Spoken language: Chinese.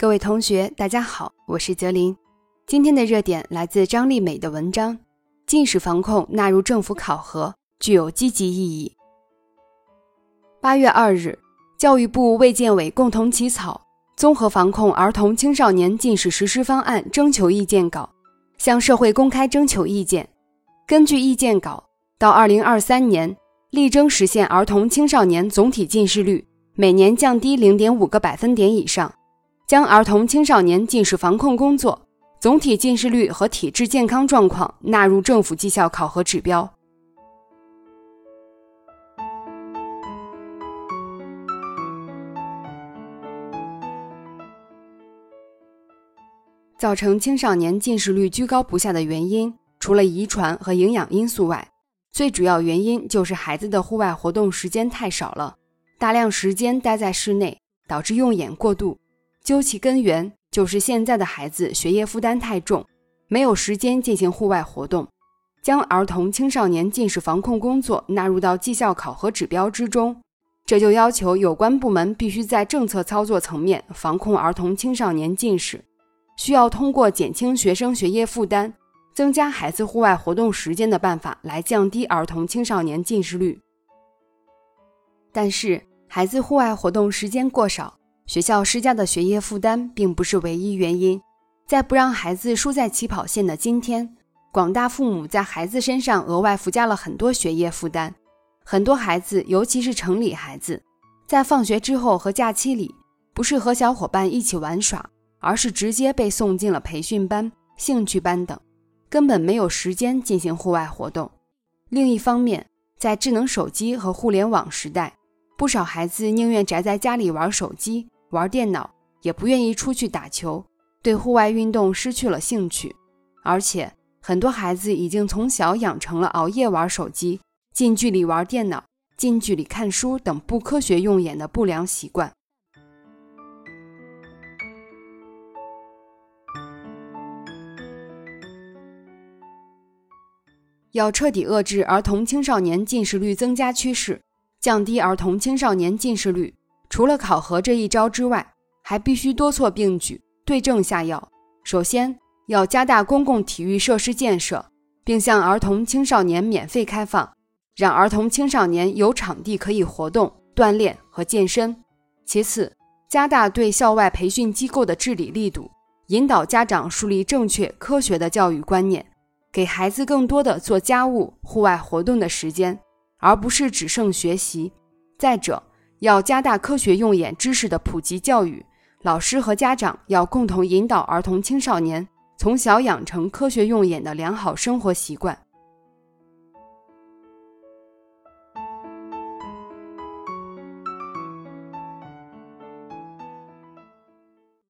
各位同学，大家好，我是泽林。今天的热点来自张丽美的文章：近视防控纳入政府考核，具有积极意义。八月二日，教育部卫健委共同起草《综合防控儿童青少年近视实施方案》征求意见稿，向社会公开征求意见。根据意见稿，到二零二三年，力争实现儿童青少年总体近视率每年降低零点五个百分点以上。将儿童青少年近视防控工作总体近视率和体质健康状况纳入政府绩效考核指标。造成青少年近视率居高不下的原因，除了遗传和营养因素外，最主要原因就是孩子的户外活动时间太少了，大量时间待在室内，导致用眼过度。究其根源，就是现在的孩子学业负担太重，没有时间进行户外活动。将儿童青少年近视防控工作纳入到绩效考核指标之中，这就要求有关部门必须在政策操作层面防控儿童青少年近视，需要通过减轻学生学业负担、增加孩子户外活动时间的办法来降低儿童青少年近视率。但是，孩子户外活动时间过少。学校施加的学业负担并不是唯一原因，在不让孩子输在起跑线的今天，广大父母在孩子身上额外附加了很多学业负担。很多孩子，尤其是城里孩子，在放学之后和假期里，不是和小伙伴一起玩耍，而是直接被送进了培训班、兴趣班等，根本没有时间进行户外活动。另一方面，在智能手机和互联网时代，不少孩子宁愿宅在家里玩手机。玩电脑也不愿意出去打球，对户外运动失去了兴趣，而且很多孩子已经从小养成了熬夜玩手机、近距离玩电脑、近距离看书等不科学用眼的不良习惯。要彻底遏制儿童青少年近视率增加趋势，降低儿童青少年近视率。除了考核这一招之外，还必须多措并举，对症下药。首先，要加大公共体育设施建设，并向儿童青少年免费开放，让儿童青少年有场地可以活动、锻炼和健身。其次，加大对校外培训机构的治理力度，引导家长树立正确科学的教育观念，给孩子更多的做家务、户外活动的时间，而不是只剩学习。再者，要加大科学用眼知识的普及教育，老师和家长要共同引导儿童青少年从小养成科学用眼的良好生活习惯。